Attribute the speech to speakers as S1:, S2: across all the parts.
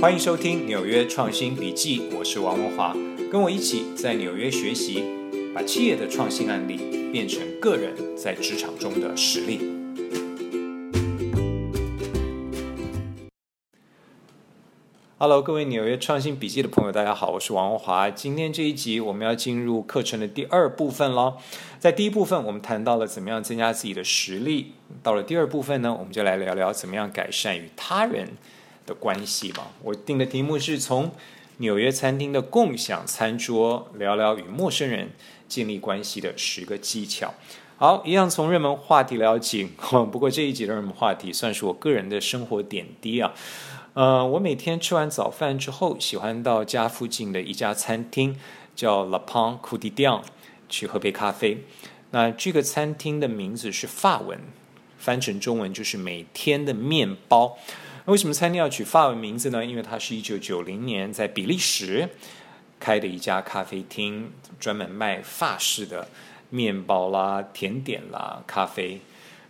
S1: 欢迎收听纽约创新笔记，我是王文华，跟我一起在纽约学习，把企业的创新案例变成个人在职场中的实力。Hello，各位纽约创新笔记的朋友，大家好，我是王文华。今天这一集我们要进入课程的第二部分喽。在第一部分，我们谈到了怎么样增加自己的实力。到了第二部分呢，我们就来聊聊怎么样改善与他人的关系吧。我定的题目是从纽约餐厅的共享餐桌聊聊与陌生人建立关系的十个技巧。好，一样从热门话题聊起。不过这一集的热门话题算是我个人的生活点滴啊。呃，我每天吃完早饭之后，喜欢到家附近的一家餐厅，叫 La Pain Quotidien。去喝杯咖啡。那这个餐厅的名字是法文，翻成中文就是每天的面包。为什么餐厅要取法文名字呢？因为它是一九九零年在比利时开的一家咖啡厅，专门卖法式的面包啦、甜点啦、咖啡。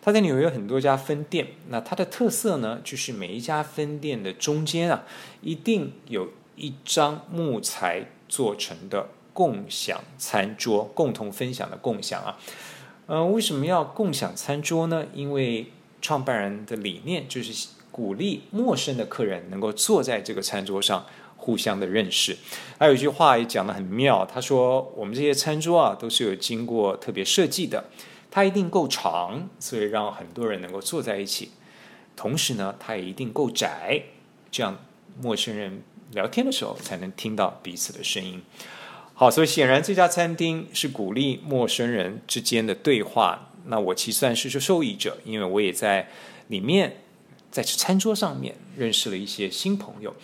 S1: 它在纽约有很多家分店。那它的特色呢，就是每一家分店的中间啊，一定有一张木材做成的。共享餐桌，共同分享的共享啊，呃，为什么要共享餐桌呢？因为创办人的理念就是鼓励陌生的客人能够坐在这个餐桌上，互相的认识。还有一句话也讲得很妙，他说：“我们这些餐桌啊，都是有经过特别设计的，它一定够长，所以让很多人能够坐在一起。同时呢，它也一定够窄，这样陌生人聊天的时候才能听到彼此的声音。”好，所以显然这家餐厅是鼓励陌生人之间的对话。那我其实算是个受益者，因为我也在里面，在餐桌上面认识了一些新朋友。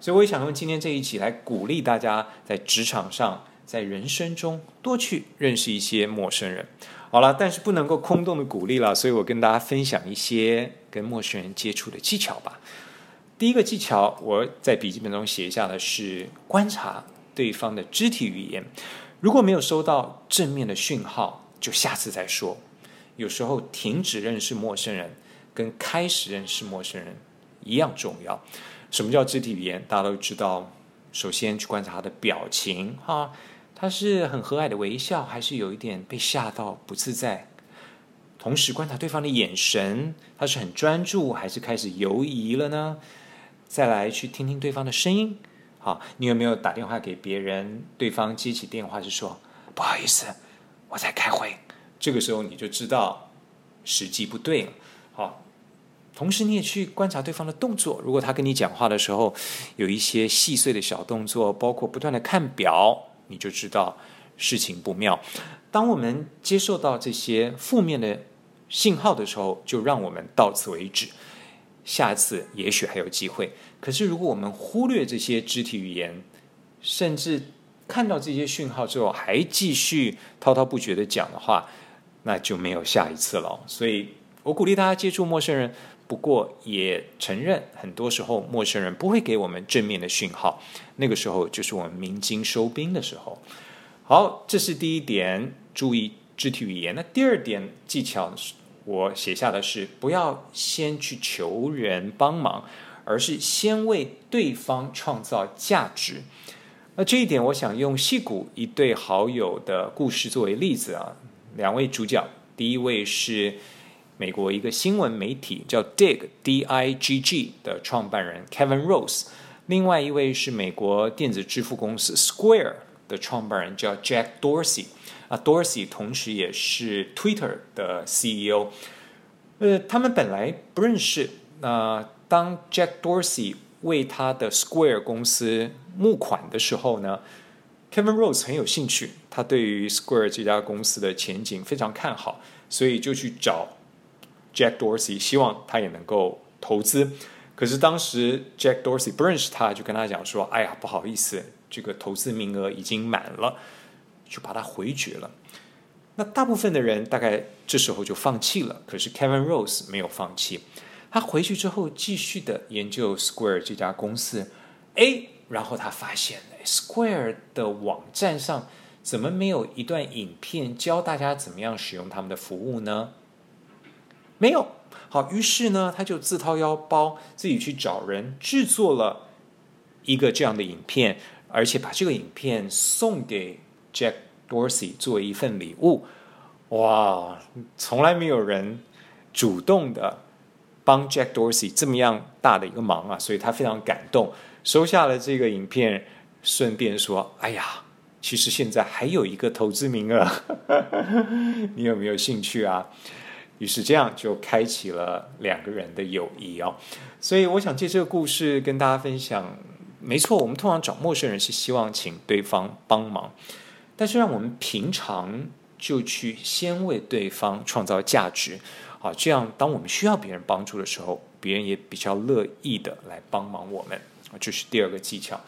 S1: 所以我也想用今天这一集来鼓励大家，在职场上，在人生中多去认识一些陌生人。好了，但是不能够空洞的鼓励了，所以我跟大家分享一些跟陌生人接触的技巧吧。第一个技巧，我在笔记本中写下的是观察。对方的肢体语言，如果没有收到正面的讯号，就下次再说。有时候停止认识陌生人，跟开始认识陌生人一样重要。什么叫肢体语言？大家都知道，首先去观察他的表情，哈，他是很和蔼的微笑，还是有一点被吓到不自在？同时观察对方的眼神，他是很专注，还是开始犹疑了呢？再来去听听对方的声音。好，你有没有打电话给别人？对方接起电话就说：“不好意思，我在开会。”这个时候你就知道时机不对了。好，同时你也去观察对方的动作。如果他跟你讲话的时候有一些细碎的小动作，包括不断的看表，你就知道事情不妙。当我们接受到这些负面的信号的时候，就让我们到此为止。下次也许还有机会。可是，如果我们忽略这些肢体语言，甚至看到这些讯号之后还继续滔滔不绝地讲的话，那就没有下一次了。所以我鼓励大家接触陌生人，不过也承认很多时候陌生人不会给我们正面的讯号，那个时候就是我们鸣金收兵的时候。好，这是第一点，注意肢体语言。那第二点技巧，我写下的是不要先去求人帮忙。而是先为对方创造价值。那这一点，我想用戏骨一对好友的故事作为例子啊。两位主角，第一位是美国一个新闻媒体叫 Dig D I G G 的创办人 Kevin Rose，另外一位是美国电子支付公司 Square 的创办人叫 Jack Dorsey。啊，Dorsey 同时也是 Twitter 的 CEO。呃，他们本来不认识，那、当 Jack Dorsey 为他的 Square 公司募款的时候呢，Kevin Rose 很有兴趣，他对于 Square 这家公司的前景非常看好，所以就去找 Jack Dorsey，希望他也能够投资。可是当时 Jack Dorsey 不认识他，就跟他讲说：“哎呀，不好意思，这个投资名额已经满了，就把他回绝了。”那大部分的人大概这时候就放弃了，可是 Kevin Rose 没有放弃。他回去之后，继续的研究 Square 这家公司，哎，然后他发现，Square 的网站上怎么没有一段影片教大家怎么样使用他们的服务呢？没有。好，于是呢，他就自掏腰包，自己去找人制作了一个这样的影片，而且把这个影片送给 Jack Dorsey 作为一份礼物。哇，从来没有人主动的帮 Jack Dorsey 这么样大的一个忙啊，所以他非常感动，收下了这个影片，顺便说：“哎呀，其实现在还有一个投资名额，你有没有兴趣啊？”于是这样就开启了两个人的友谊哦。所以我想借这个故事跟大家分享，没错，我们通常找陌生人是希望请对方帮忙，但是让我们平常就去先为对方创造价值，啊，这样当我们需要别人帮助的时候，别人也比较乐意的来帮忙我们，啊，这是第二个技巧。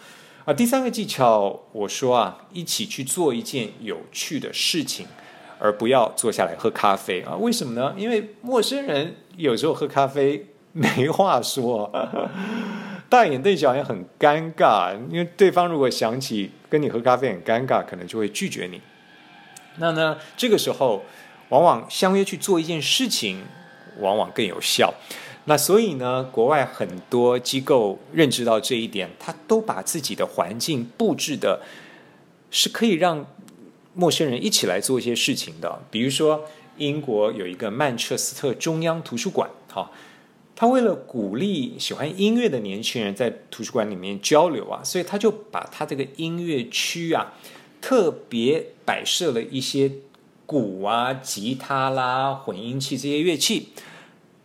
S1: 啊，第三个技巧，我说啊，一起去做一件有趣的事情。而不要坐下来喝咖啡啊？为什么呢？因为陌生人有时候喝咖啡没话说，大眼瞪小眼很尴尬。因为对方如果想起跟你喝咖啡很尴尬，可能就会拒绝你。那呢，这个时候往往相约去做一件事情，往往更有效。那所以呢，国外很多机构认知到这一点，他都把自己的环境布置的是可以让。陌生人一起来做一些事情的，比如说英国有一个曼彻斯特中央图书馆，哈，他为了鼓励喜欢音乐的年轻人在图书馆里面交流啊，所以他就把他这个音乐区啊，特别摆设了一些鼓啊、吉他啦、混音器这些乐器，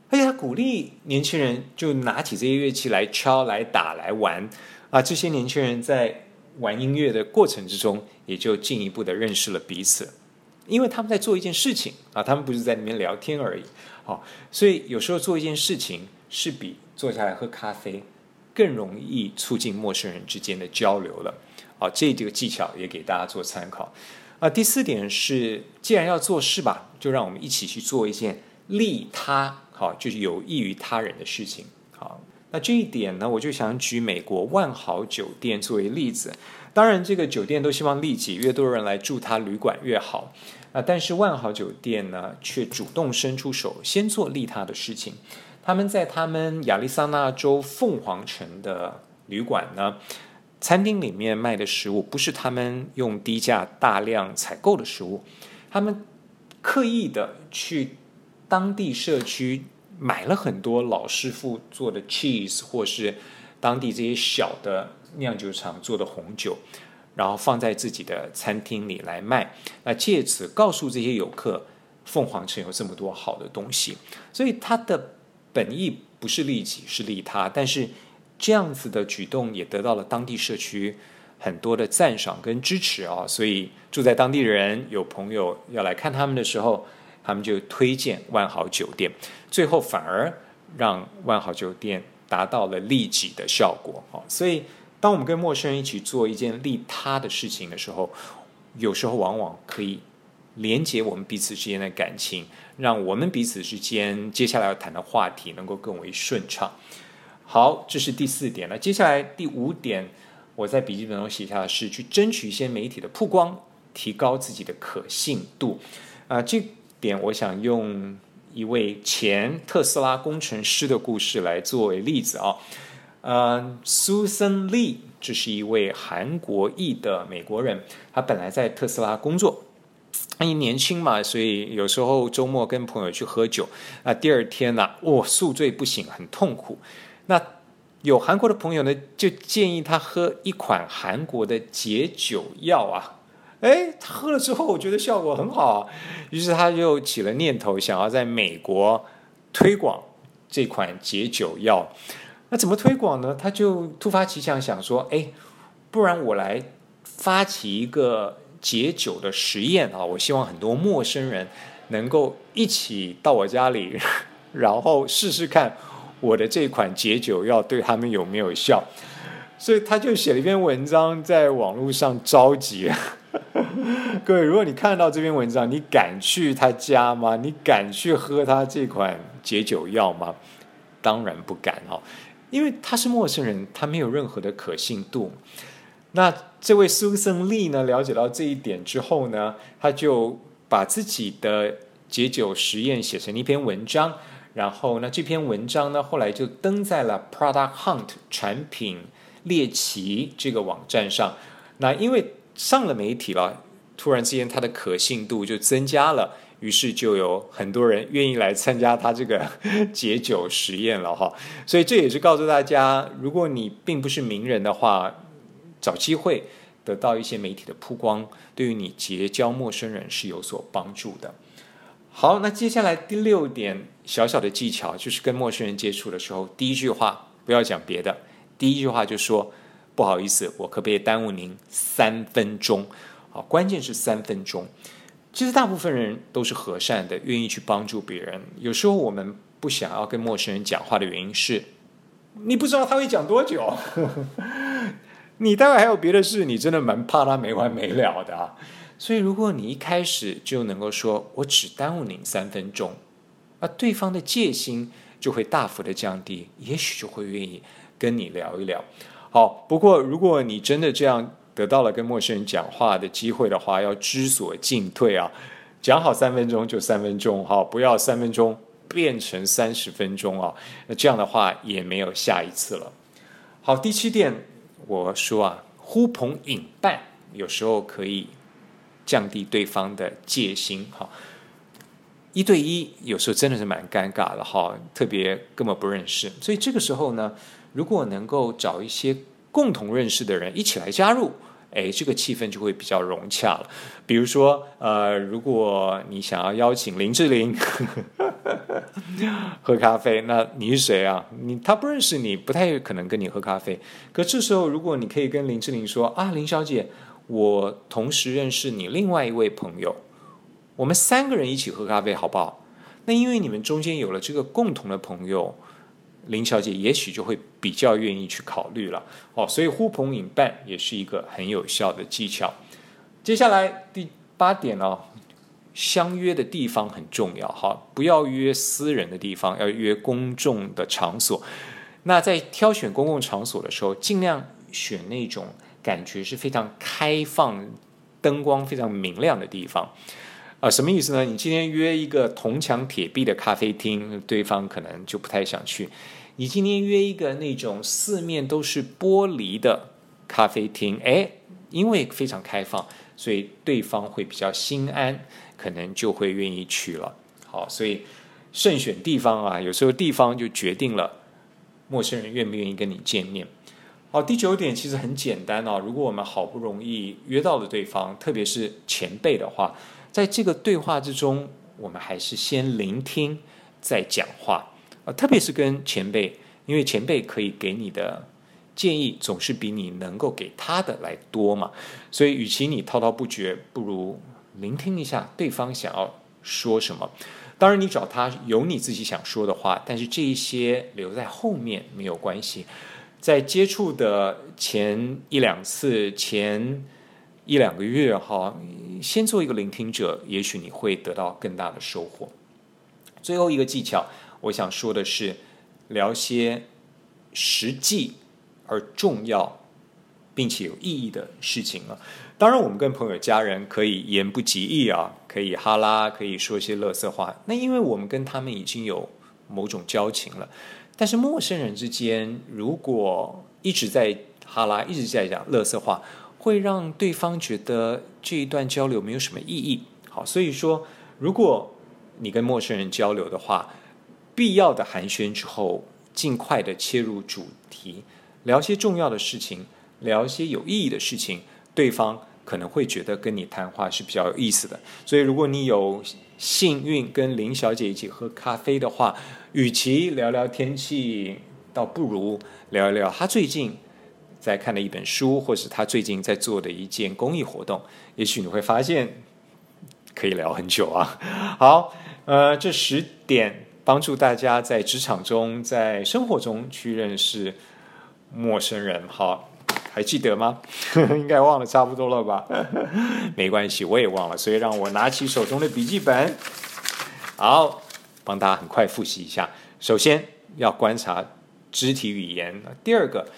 S1: 而且他鼓励年轻人就拿起这些乐器来敲、来打、来玩啊，这些年轻人在。玩音乐的过程之中，也就进一步的认识了彼此，因为他们在做一件事情啊，他们不是在里面聊天而已，好，所以有时候做一件事情是比坐下来喝咖啡更容易促进陌生人之间的交流了，好，这几个技巧也给大家做参考。啊。第四点是，既然要做事吧，就让我们一起去做一件利他，好，就是有益于他人的事情，那这一点呢，我就想举美国万豪酒店作为例子。当然，这个酒店都希望利己，越多人来住他旅馆越好。啊，但是万豪酒店呢，却主动伸出手，先做利他的事情。他们在他们亚利桑那州凤凰城的旅馆呢，餐厅里面卖的食物不是他们用低价大量采购的食物，他们刻意的去当地社区。买了很多老师傅做的 cheese，或是当地这些小的酿酒厂做的红酒，然后放在自己的餐厅里来卖。那借此告诉这些游客，凤凰城有这么多好的东西。所以他的本意不是利己，是利他。但是这样子的举动也得到了当地社区很多的赞赏跟支持啊。所以住在当地人有朋友要来看他们的时候。他们就推荐万豪酒店，最后反而让万豪酒店达到了利己的效果。所以当我们跟陌生人一起做一件利他的事情的时候，有时候往往可以连接我们彼此之间的感情，让我们彼此之间接下来要谈的话题能够更为顺畅。好，这是第四点了。接下来第五点，我在笔记本中写下的是去争取一些媒体的曝光，提高自己的可信度。啊，这。点，我想用一位前特斯拉工程师的故事来作为例子啊。呃，Susan Lee，这是一位韩国裔的美国人，他本来在特斯拉工作，因为年轻嘛，所以有时候周末跟朋友去喝酒，那第二天呢，哦，宿醉不醒，很痛苦。那有韩国的朋友呢，就建议他喝一款韩国的解酒药啊。哎，他喝了之后，我觉得效果很好啊，于是他就起了念头，想要在美国推广这款解酒药。那怎么推广呢？他就突发奇想，想说：哎，不然我来发起一个解酒的实验啊！我希望很多陌生人能够一起到我家里，然后试试看我的这款解酒药对他们有没有效。所以他就写了一篇文章，在网络上召集。各位，如果你看到这篇文章，你敢去他家吗？你敢去喝他这款解酒药吗？当然不敢哦，因为他是陌生人，他没有任何的可信度。那这位 Susan Lee 呢，了解到这一点之后呢，他就把自己的解酒实验写成一篇文章，然后呢，这篇文章呢，后来就登在了 Product Hunt 产品猎奇这个网站上。那因为上了媒体了，突然之间它的可信度就增加了，于是就有很多人愿意来参加他这个解酒实验了哈。所以这也是告诉大家，如果你并不是名人的话，找机会得到一些媒体的曝光，对于你结交陌生人是有所帮助的。好，那接下来第六点小小的技巧，就是跟陌生人接触的时候，第一句话不要讲别的，第一句话就说。不好意思，我可不可以耽误您三分钟？好，关键是三分钟。其实大部分人都是和善的，愿意去帮助别人。有时候我们不想要跟陌生人讲话的原因是，你不知道他会讲多久，你待会还有别的事，你真的蛮怕他没完没了的啊。所以如果你一开始就能够说，我只耽误您三分钟，那对方的戒心就会大幅的降低，也许就会愿意跟你聊一聊。好，不过如果你真的这样得到了跟陌生人讲话的机会的话，要知所进退啊！讲好三分钟就三分钟，哈，不要三分钟变成三十分钟啊！那这样的话也没有下一次了。好，第七点，我说啊，呼朋引伴有时候可以降低对方的戒心，哈。一对一有时候真的是蛮尴尬的，哈，特别根本不认识，所以这个时候呢。如果能够找一些共同认识的人一起来加入，哎，这个气氛就会比较融洽了。比如说，呃，如果你想要邀请林志玲 喝咖啡，那你是谁啊？你他不认识你，不太可能跟你喝咖啡。可这时候，如果你可以跟林志玲说啊，林小姐，我同时认识你另外一位朋友，我们三个人一起喝咖啡好不好？那因为你们中间有了这个共同的朋友。林小姐也许就会比较愿意去考虑了哦，所以呼朋引伴也是一个很有效的技巧。接下来第八点哦，相约的地方很重要哈，不要约私人的地方，要约公众的场所。那在挑选公共场所的时候，尽量选那种感觉是非常开放、灯光非常明亮的地方。啊，什么意思呢？你今天约一个铜墙铁壁的咖啡厅，对方可能就不太想去。你今天约一个那种四面都是玻璃的咖啡厅，哎，因为非常开放，所以对方会比较心安，可能就会愿意去了。好，所以慎选地方啊，有时候地方就决定了陌生人愿不愿意跟你见面。好，第九点其实很简单哦，如果我们好不容易约到了对方，特别是前辈的话。在这个对话之中，我们还是先聆听再讲话啊，特别是跟前辈，因为前辈可以给你的建议总是比你能够给他的来多嘛，所以与其你滔滔不绝，不如聆听一下对方想要说什么。当然，你找他有你自己想说的话，但是这一些留在后面没有关系，在接触的前一两次前。一两个月哈，先做一个聆听者，也许你会得到更大的收获。最后一个技巧，我想说的是，聊些实际而重要并且有意义的事情啊。当然，我们跟朋友、家人可以言不及义啊，可以哈拉，可以说些乐色话。那因为我们跟他们已经有某种交情了。但是陌生人之间，如果一直在哈拉，一直在讲乐色话。会让对方觉得这一段交流没有什么意义。好，所以说，如果你跟陌生人交流的话，必要的寒暄之后，尽快的切入主题，聊些重要的事情，聊一些有意义的事情，对方可能会觉得跟你谈话是比较有意思的。所以，如果你有幸运跟林小姐一起喝咖啡的话，与其聊聊天气，倒不如聊一聊她最近。在看的一本书，或是她最近在做的一件公益活动，也许你会发现可以聊很久啊。好，呃，这十点帮助大家在职场中、在生活中去认识陌生人。好，还记得吗？应该忘了差不多了吧？没关系，我也忘了，所以让我拿起手中的笔记本，好，帮大家很快复习一下。首先要观察肢体语言，第二个。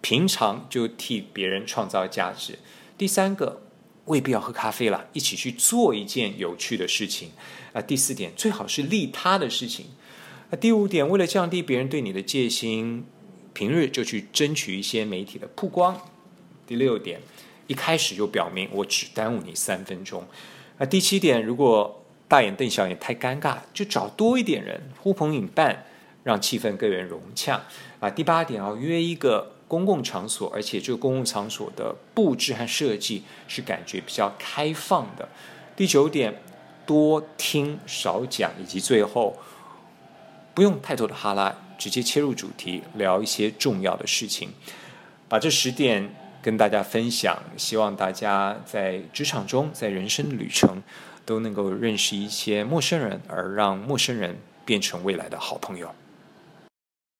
S1: 平常就替别人创造价值。第三个，未必要喝咖啡了，一起去做一件有趣的事情。啊，第四点，最好是利他的事情。第五点，为了降低别人对你的戒心，平日就去争取一些媒体的曝光。第六点，一开始就表明我只耽误你三分钟。那第七点，如果大眼瞪小眼太尴尬，就找多一点人呼朋引伴，让气氛更为融洽。啊，第八点要约一个公共场所，而且这个公共场所的布置和设计是感觉比较开放的。第九点，多听少讲，以及最后不用太多的哈拉，直接切入主题，聊一些重要的事情。把这十点跟大家分享，希望大家在职场中，在人生的旅程，都能够认识一些陌生人，而让陌生人变成未来的好朋友。